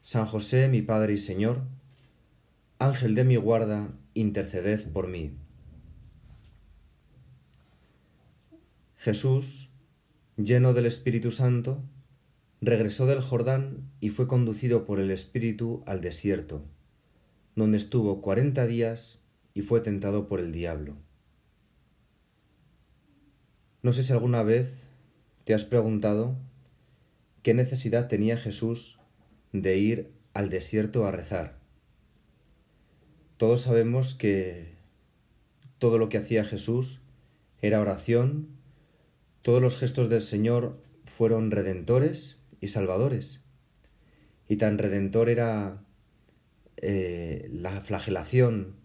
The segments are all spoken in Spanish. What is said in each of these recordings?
San José, mi Padre y Señor, Ángel de mi guarda, interceded por mí. Jesús, lleno del Espíritu Santo, regresó del Jordán y fue conducido por el Espíritu al desierto, donde estuvo cuarenta días y fue tentado por el diablo. No sé si alguna vez te has preguntado qué necesidad tenía Jesús de ir al desierto a rezar. Todos sabemos que todo lo que hacía Jesús era oración, todos los gestos del Señor fueron redentores y salvadores. Y tan redentor era eh, la flagelación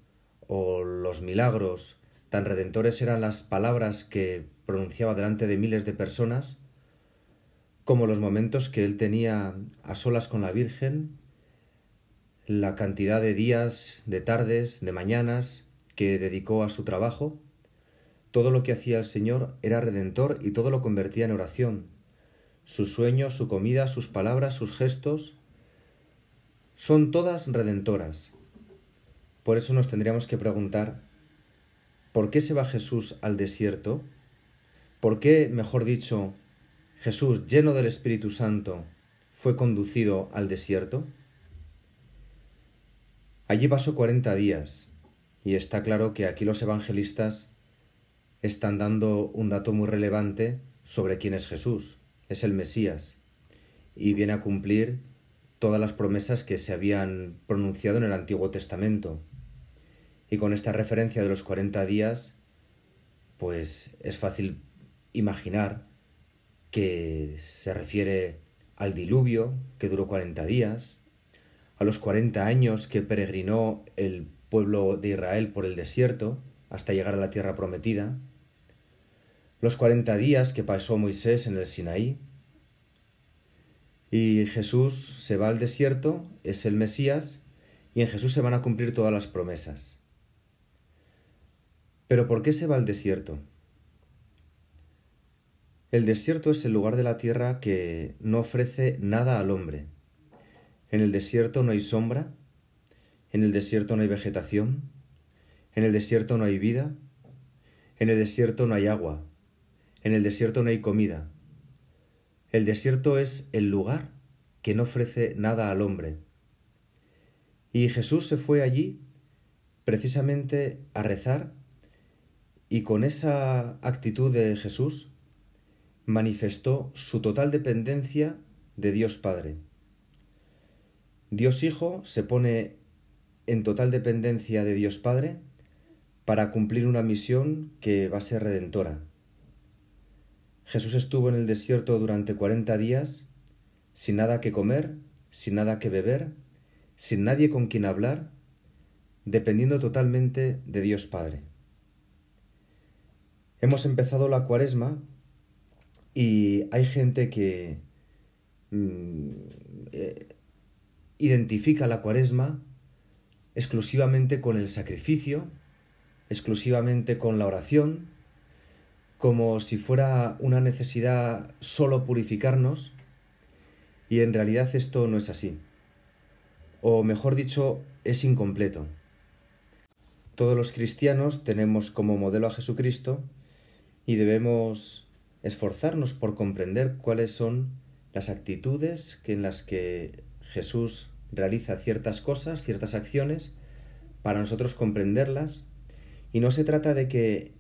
o los milagros, tan redentores eran las palabras que pronunciaba delante de miles de personas, como los momentos que él tenía a solas con la Virgen, la cantidad de días, de tardes, de mañanas que dedicó a su trabajo, todo lo que hacía el Señor era redentor y todo lo convertía en oración. Sus sueños, su comida, sus palabras, sus gestos, son todas redentoras. Por eso nos tendríamos que preguntar, ¿por qué se va Jesús al desierto? ¿Por qué, mejor dicho, Jesús, lleno del Espíritu Santo, fue conducido al desierto? Allí pasó cuarenta días, y está claro que aquí los evangelistas están dando un dato muy relevante sobre quién es Jesús. Es el Mesías, y viene a cumplir todas las promesas que se habían pronunciado en el Antiguo Testamento. Y con esta referencia de los cuarenta días, pues es fácil imaginar que se refiere al diluvio, que duró 40 días, a los 40 años que peregrinó el pueblo de Israel por el desierto hasta llegar a la tierra prometida, los 40 días que pasó Moisés en el Sinaí, y Jesús se va al desierto, es el Mesías, y en Jesús se van a cumplir todas las promesas. Pero ¿por qué se va al desierto? El desierto es el lugar de la tierra que no ofrece nada al hombre. En el desierto no hay sombra, en el desierto no hay vegetación, en el desierto no hay vida, en el desierto no hay agua, en el desierto no hay comida. El desierto es el lugar que no ofrece nada al hombre. Y Jesús se fue allí precisamente a rezar y con esa actitud de Jesús manifestó su total dependencia de Dios Padre. Dios Hijo se pone en total dependencia de Dios Padre para cumplir una misión que va a ser redentora. Jesús estuvo en el desierto durante cuarenta días, sin nada que comer, sin nada que beber, sin nadie con quien hablar, dependiendo totalmente de Dios Padre. Hemos empezado la cuaresma y hay gente que mm, eh, identifica la cuaresma exclusivamente con el sacrificio, exclusivamente con la oración, como si fuera una necesidad solo purificarnos, y en realidad esto no es así. O mejor dicho, es incompleto. Todos los cristianos tenemos como modelo a Jesucristo y debemos esforzarnos por comprender cuáles son las actitudes en las que Jesús realiza ciertas cosas, ciertas acciones, para nosotros comprenderlas. Y no se trata de que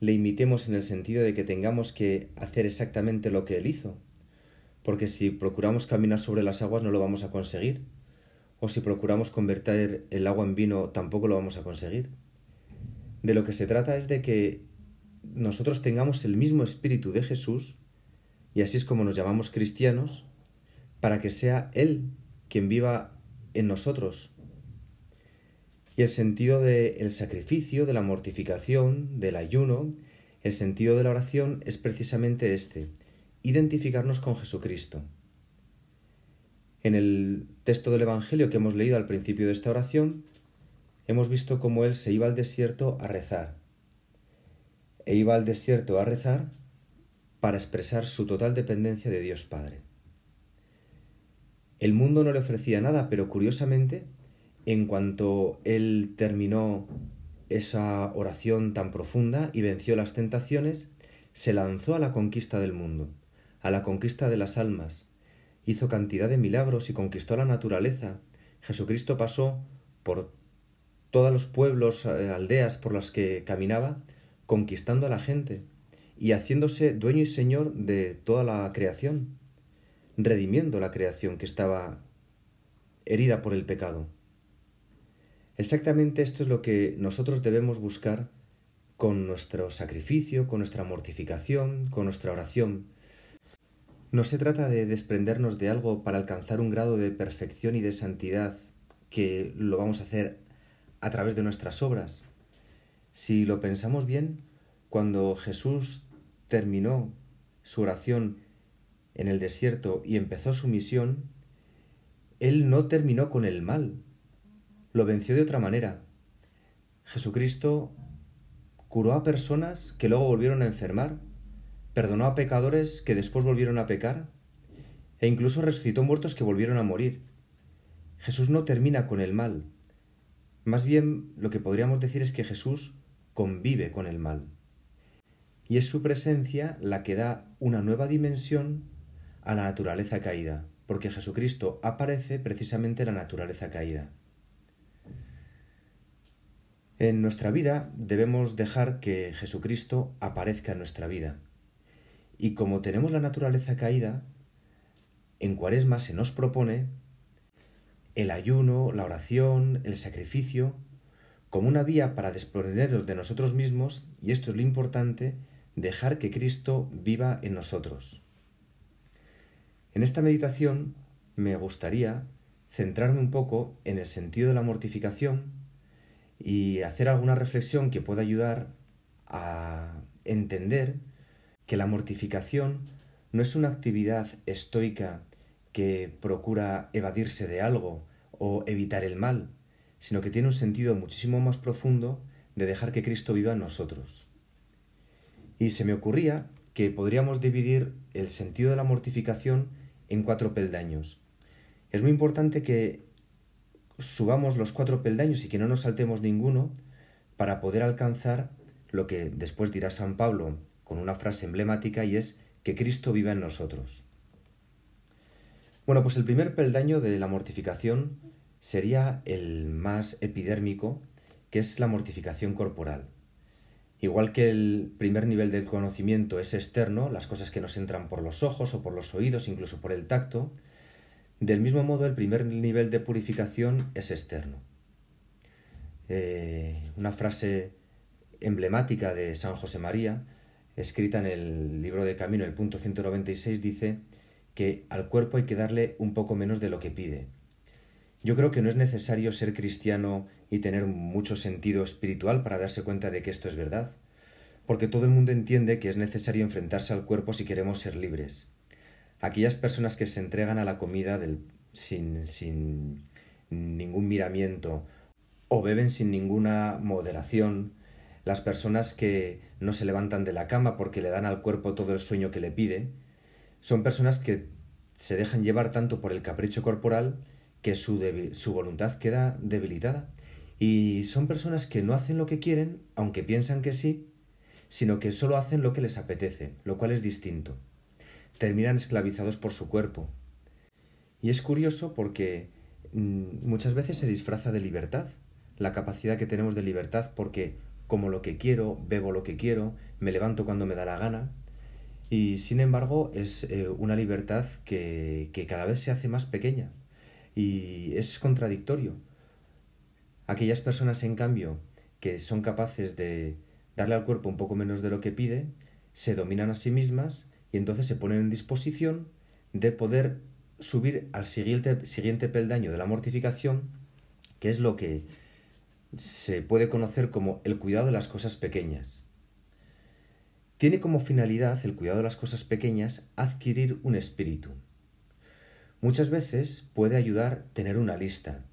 le imitemos en el sentido de que tengamos que hacer exactamente lo que Él hizo, porque si procuramos caminar sobre las aguas no lo vamos a conseguir, o si procuramos convertir el agua en vino tampoco lo vamos a conseguir. De lo que se trata es de que nosotros tengamos el mismo espíritu de Jesús, y así es como nos llamamos cristianos, para que sea Él quien viva en nosotros. Y el sentido del sacrificio, de la mortificación, del ayuno, el sentido de la oración es precisamente este, identificarnos con Jesucristo. En el texto del Evangelio que hemos leído al principio de esta oración, hemos visto cómo Él se iba al desierto a rezar. E iba al desierto a rezar para expresar su total dependencia de Dios Padre. El mundo no le ofrecía nada, pero curiosamente, en cuanto Él terminó esa oración tan profunda y venció las tentaciones, se lanzó a la conquista del mundo, a la conquista de las almas, hizo cantidad de milagros y conquistó la naturaleza. Jesucristo pasó por todos los pueblos, eh, aldeas por las que caminaba, conquistando a la gente y haciéndose dueño y señor de toda la creación, redimiendo la creación que estaba herida por el pecado. Exactamente esto es lo que nosotros debemos buscar con nuestro sacrificio, con nuestra mortificación, con nuestra oración. No se trata de desprendernos de algo para alcanzar un grado de perfección y de santidad que lo vamos a hacer a través de nuestras obras. Si lo pensamos bien, cuando Jesús terminó su oración en el desierto y empezó su misión, Él no terminó con el mal, lo venció de otra manera. Jesucristo curó a personas que luego volvieron a enfermar, perdonó a pecadores que después volvieron a pecar, e incluso resucitó muertos que volvieron a morir. Jesús no termina con el mal, más bien lo que podríamos decir es que Jesús convive con el mal. Y es su presencia la que da una nueva dimensión a la naturaleza caída, porque Jesucristo aparece precisamente en la naturaleza caída. En nuestra vida debemos dejar que Jesucristo aparezca en nuestra vida. Y como tenemos la naturaleza caída, en Cuaresma se nos propone el ayuno, la oración, el sacrificio, como una vía para desprendernos de nosotros mismos, y esto es lo importante, dejar que Cristo viva en nosotros. En esta meditación me gustaría centrarme un poco en el sentido de la mortificación y hacer alguna reflexión que pueda ayudar a entender que la mortificación no es una actividad estoica que procura evadirse de algo o evitar el mal, sino que tiene un sentido muchísimo más profundo de dejar que Cristo viva en nosotros. Y se me ocurría que podríamos dividir el sentido de la mortificación en cuatro peldaños. Es muy importante que subamos los cuatro peldaños y que no nos saltemos ninguno para poder alcanzar lo que después dirá San Pablo con una frase emblemática y es que Cristo viva en nosotros. Bueno, pues el primer peldaño de la mortificación sería el más epidérmico, que es la mortificación corporal. Igual que el primer nivel del conocimiento es externo, las cosas que nos entran por los ojos o por los oídos, incluso por el tacto, del mismo modo el primer nivel de purificación es externo. Eh, una frase emblemática de San José María, escrita en el libro de Camino, el punto 196, dice que al cuerpo hay que darle un poco menos de lo que pide. Yo creo que no es necesario ser cristiano y tener mucho sentido espiritual para darse cuenta de que esto es verdad, porque todo el mundo entiende que es necesario enfrentarse al cuerpo si queremos ser libres. Aquellas personas que se entregan a la comida sin, sin ningún miramiento o beben sin ninguna moderación, las personas que no se levantan de la cama porque le dan al cuerpo todo el sueño que le pide, son personas que se dejan llevar tanto por el capricho corporal que su, su voluntad queda debilitada. Y son personas que no hacen lo que quieren, aunque piensan que sí, sino que solo hacen lo que les apetece, lo cual es distinto. Terminan esclavizados por su cuerpo. Y es curioso porque mm, muchas veces se disfraza de libertad, la capacidad que tenemos de libertad porque como lo que quiero, bebo lo que quiero, me levanto cuando me da la gana, y sin embargo es eh, una libertad que, que cada vez se hace más pequeña y es contradictorio. Aquellas personas, en cambio, que son capaces de darle al cuerpo un poco menos de lo que pide, se dominan a sí mismas y entonces se ponen en disposición de poder subir al siguiente, siguiente peldaño de la mortificación, que es lo que se puede conocer como el cuidado de las cosas pequeñas. Tiene como finalidad el cuidado de las cosas pequeñas adquirir un espíritu. Muchas veces puede ayudar tener una lista,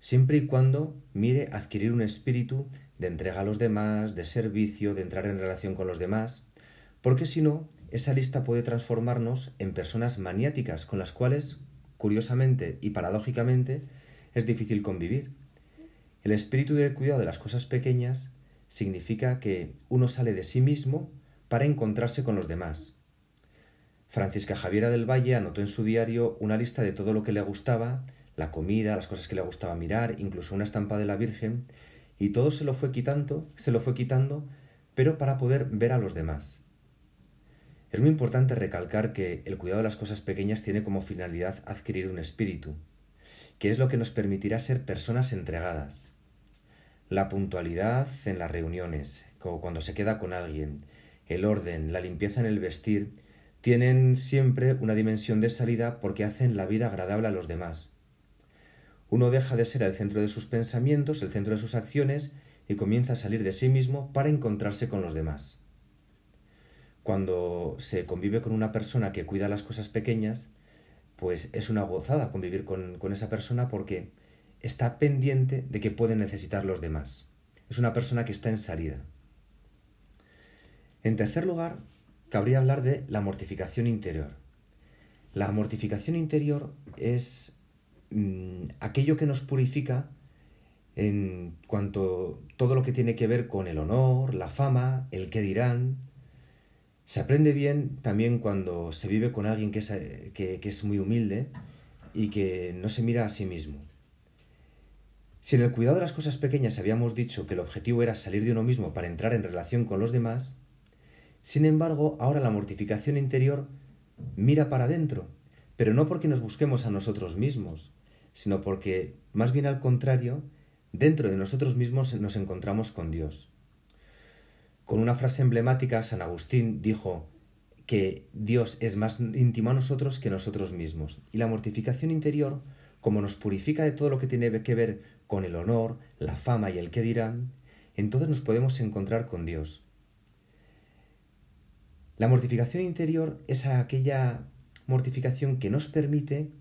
siempre y cuando mire adquirir un espíritu de entrega a los demás, de servicio, de entrar en relación con los demás, porque si no, esa lista puede transformarnos en personas maniáticas con las cuales, curiosamente y paradójicamente, es difícil convivir. El espíritu de cuidado de las cosas pequeñas significa que uno sale de sí mismo para encontrarse con los demás. Francisca Javiera del Valle anotó en su diario una lista de todo lo que le gustaba, la comida, las cosas que le gustaba mirar, incluso una estampa de la Virgen, y todo se lo fue quitando, se lo fue quitando, pero para poder ver a los demás. Es muy importante recalcar que el cuidado de las cosas pequeñas tiene como finalidad adquirir un espíritu, que es lo que nos permitirá ser personas entregadas. La puntualidad en las reuniones, como cuando se queda con alguien, el orden, la limpieza en el vestir, tienen siempre una dimensión de salida porque hacen la vida agradable a los demás. Uno deja de ser el centro de sus pensamientos, el centro de sus acciones, y comienza a salir de sí mismo para encontrarse con los demás. Cuando se convive con una persona que cuida las cosas pequeñas, pues es una gozada convivir con, esa persona porque está pendiente de que pueden necesitar los demás. Es una persona que está en salida. En tercer lugar, cabría hablar de la mortificación interior. La mortificación interior es mm, aquello que nos purifica en cuanto todo lo que tiene que ver con el honor, la fama, el qué dirán, se aprende bien también cuando se vive con alguien que es, que, es muy humilde y que no se mira a sí mismo. Si en el cuidado de las cosas pequeñas habíamos dicho que el objetivo era salir de uno mismo para entrar en relación con los demás, sin embargo, ahora la mortificación interior mira para adentro, pero no porque nos busquemos a nosotros mismos, sino porque, más bien al contrario, dentro de nosotros mismos nos encontramos con Dios. Con una frase emblemática, San Agustín dijo que Dios es más íntimo a nosotros que nosotros mismos. Y la mortificación interior, como nos purifica de todo lo que tiene que ver con el honor, la fama y el qué dirán, entonces nos podemos encontrar con Dios. La mortificación interior es aquella mortificación que nos permite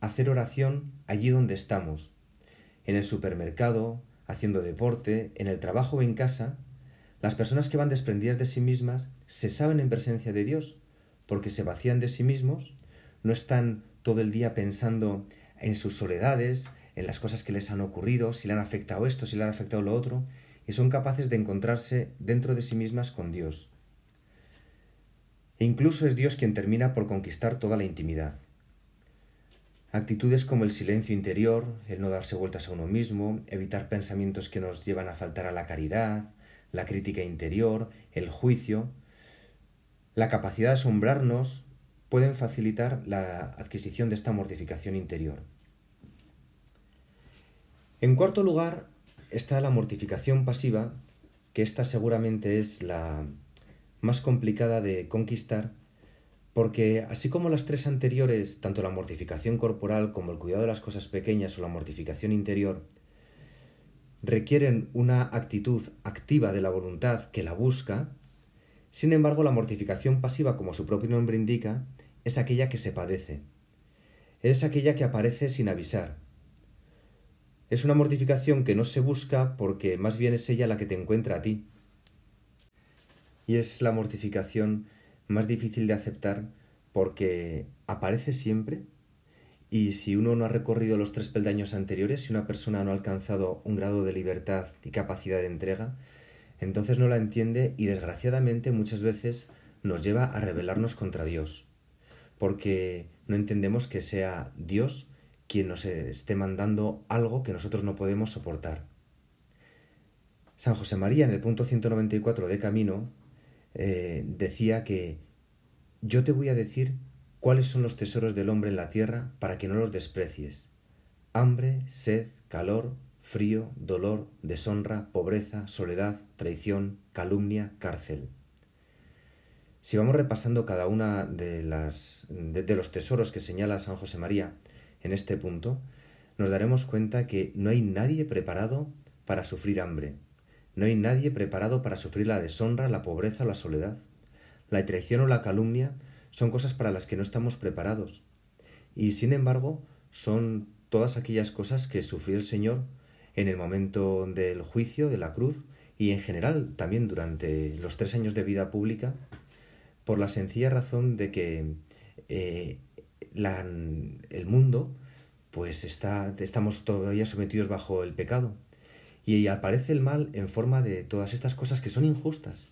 hacer oración allí donde estamos, en el supermercado, haciendo deporte, en el trabajo o en casa, las personas que van desprendidas de sí mismas se saben en presencia de Dios, porque se vacían de sí mismos, no están todo el día pensando en sus soledades, en las cosas que les han ocurrido, si le han afectado esto, si le han afectado lo otro, y son capaces de encontrarse dentro de sí mismas con Dios. E incluso es Dios quien termina por conquistar toda la intimidad. Actitudes como el silencio interior, el no darse vueltas a uno mismo, evitar pensamientos que nos llevan a faltar a la caridad, la crítica interior, el juicio, la capacidad de asombrarnos pueden facilitar la adquisición de esta mortificación interior. En cuarto lugar está la mortificación pasiva, que esta seguramente es la más complicada de conquistar, porque así como las tres anteriores, tanto la mortificación corporal como el cuidado de las cosas pequeñas o la mortificación interior, requieren una actitud activa de la voluntad que la busca, sin embargo la mortificación pasiva, como su propio nombre indica, es aquella que se padece, es aquella que aparece sin avisar. Es una mortificación que no se busca porque más bien es ella la que te encuentra a ti. Y es la mortificación más difícil de aceptar porque aparece siempre y si uno no ha recorrido los tres peldaños anteriores, si una persona no ha alcanzado un grado de libertad y capacidad de entrega, entonces no la entiende y desgraciadamente muchas veces nos lleva a rebelarnos contra Dios, porque no entendemos que sea Dios quien nos esté mandando algo que nosotros no podemos soportar. San José María en el punto 194 de Camino eh, decía que yo te voy a decir cuáles son los tesoros del hombre en la tierra para que no los desprecies. Hambre, sed, calor, frío, dolor, deshonra, pobreza, soledad, traición, calumnia, cárcel. Si vamos repasando cada una de, las, de, los tesoros que señala San José María en este punto, nos daremos cuenta que no hay nadie preparado para sufrir hambre, no hay nadie preparado para sufrir la deshonra, la pobreza o la soledad. La traición o la calumnia son cosas para las que no estamos preparados. Y sin embargo, son todas aquellas cosas que sufrió el Señor en el momento del juicio, de la cruz, y en general también durante los tres años de vida pública, por la sencilla razón de que eh, el mundo, pues está, estamos todavía sometidos bajo el pecado. Y aparece el mal en forma de todas estas cosas que son injustas.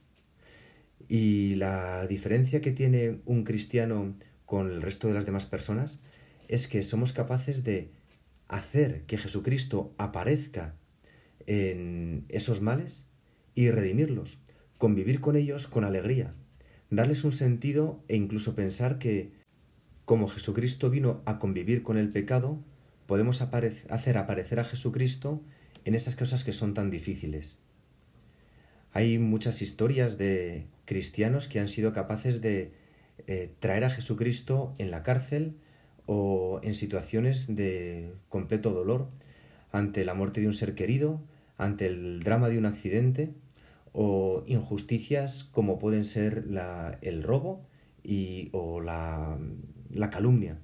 Y la diferencia que tiene un cristiano con el resto de las demás personas es que somos capaces de hacer que Jesucristo aparezca en esos males y redimirlos, convivir con ellos con alegría, darles un sentido e incluso pensar que, como Jesucristo vino a convivir con el pecado, podemos hacer aparecer a Jesucristo en esas cosas que son tan difíciles. Hay muchas historias de cristianos que han sido capaces de eh, traer a Jesucristo en la cárcel o en situaciones de completo dolor ante la muerte de un ser querido, ante el drama de un accidente o injusticias como pueden ser el robo y, o la calumnia.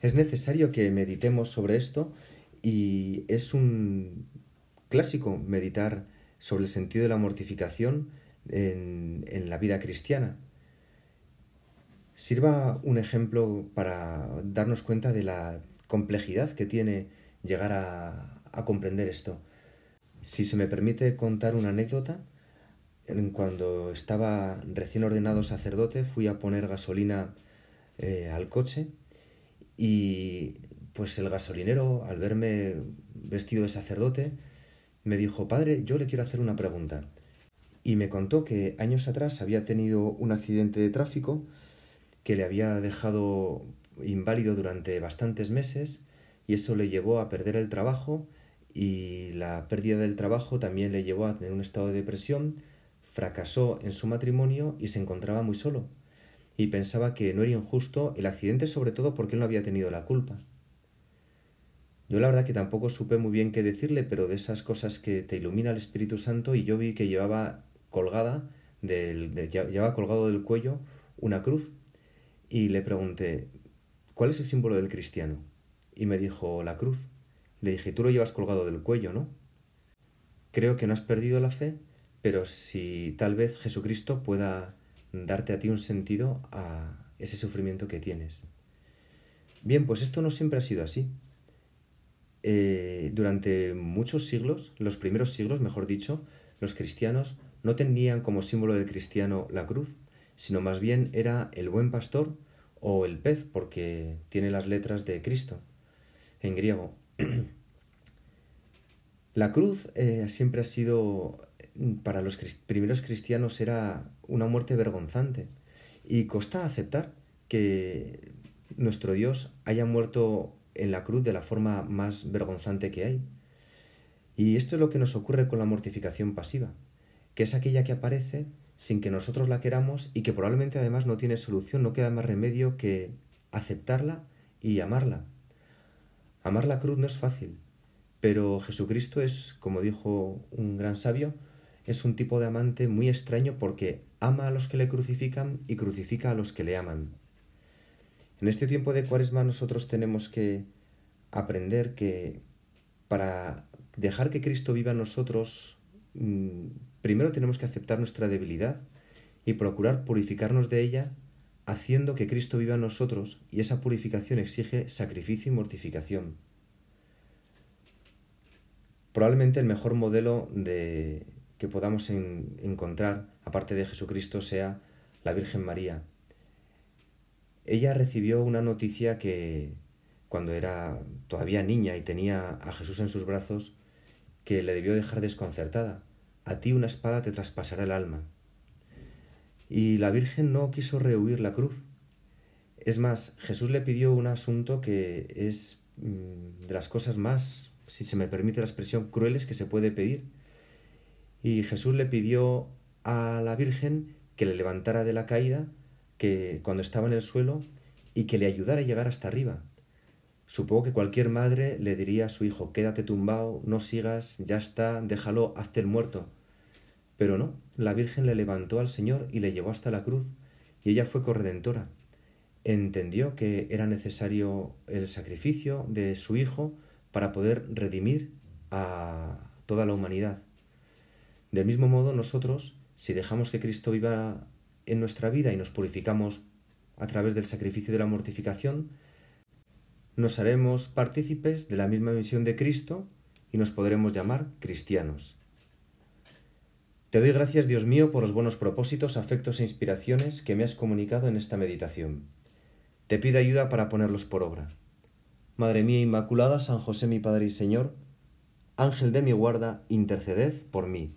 Es necesario que meditemos sobre esto y es un clásico meditar sobre el sentido de la mortificación en, en la vida cristiana sirva un ejemplo para darnos cuenta de la complejidad que tiene llegar a, comprender esto. Si se me permite contar una anécdota, cuando estaba recién ordenado sacerdote fui a poner gasolina eh, al coche y pues el gasolinero al verme vestido de sacerdote me dijo, padre, yo le quiero hacer una pregunta. Y me contó que años atrás había tenido un accidente de tráfico que le había dejado inválido durante bastantes meses y eso le llevó a perder el trabajo y la pérdida del trabajo también le llevó a tener un estado de depresión, fracasó en su matrimonio y se encontraba muy solo y pensaba que no era injusto el accidente sobre todo porque él no había tenido la culpa. Yo la verdad que tampoco supe muy bien qué decirle, pero de esas cosas que te ilumina el Espíritu Santo y yo vi que llevaba colgada del, llevaba colgado del cuello una cruz y le pregunté, ¿cuál es el símbolo del cristiano? Y me dijo, la cruz. Le dije, tú lo llevas colgado del cuello, ¿no? Creo que no has perdido la fe, pero si tal vez Jesucristo pueda darte a ti un sentido a ese sufrimiento que tienes. Bien, pues esto no siempre ha sido así. Eh, durante muchos siglos, los primeros siglos, mejor dicho, los cristianos no tenían como símbolo del cristiano la cruz, sino más bien era el buen pastor o el pez, porque tiene las letras de Cristo en griego. La cruz eh, siempre ha sido, para los primeros cristianos, era una muerte vergonzante y costa aceptar que nuestro Dios haya muerto en la cruz de la forma más vergonzante que hay. Y esto es lo que nos ocurre con la mortificación pasiva, que es aquella que aparece sin que nosotros la queramos y que probablemente además no tiene solución, no queda más remedio que aceptarla y amarla. Amar la cruz no es fácil, pero Jesucristo es, como dijo un gran sabio, es un tipo de amante muy extraño porque ama a los que le crucifican y crucifica a los que le aman. En este tiempo de cuaresma nosotros tenemos que aprender que para dejar que Cristo viva en nosotros Mm, primero tenemos que aceptar nuestra debilidad y procurar purificarnos de ella haciendo que Cristo viva en nosotros y esa purificación exige sacrificio y mortificación. Probablemente el mejor modelo de, que podamos encontrar, aparte de Jesucristo, sea la Virgen María. Ella recibió una noticia que cuando era todavía niña y tenía a Jesús en sus brazos, que le debió dejar desconcertada. A ti una espada te traspasará el alma. Y la Virgen no quiso rehuir la cruz. Es más, Jesús le pidió un asunto que es mm, de las cosas más, si se me permite la expresión, crueles que se puede pedir. Y Jesús le pidió a la Virgen que le levantara de la caída, que cuando estaba en el suelo, y que le ayudara a llegar hasta arriba. Supongo que cualquier madre le diría a su hijo, quédate tumbado, no sigas, ya está, déjalo, hazte el muerto. Pero no, la Virgen le levantó al Señor y le llevó hasta la cruz, y ella fue corredentora. Entendió que era necesario el sacrificio de su Hijo para poder redimir a toda la humanidad. Del mismo modo, nosotros, si dejamos que Cristo viva en nuestra vida y nos purificamos a través del sacrificio de la mortificación, nos haremos partícipes de la misma misión de Cristo y nos podremos llamar cristianos. Te doy gracias, Dios mío, por los buenos propósitos, afectos e inspiraciones que me has comunicado en esta meditación. Te pido ayuda para ponerlos por obra. Madre mía Inmaculada, San José mi Padre y Señor, Ángel de mi guarda, interceded por mí.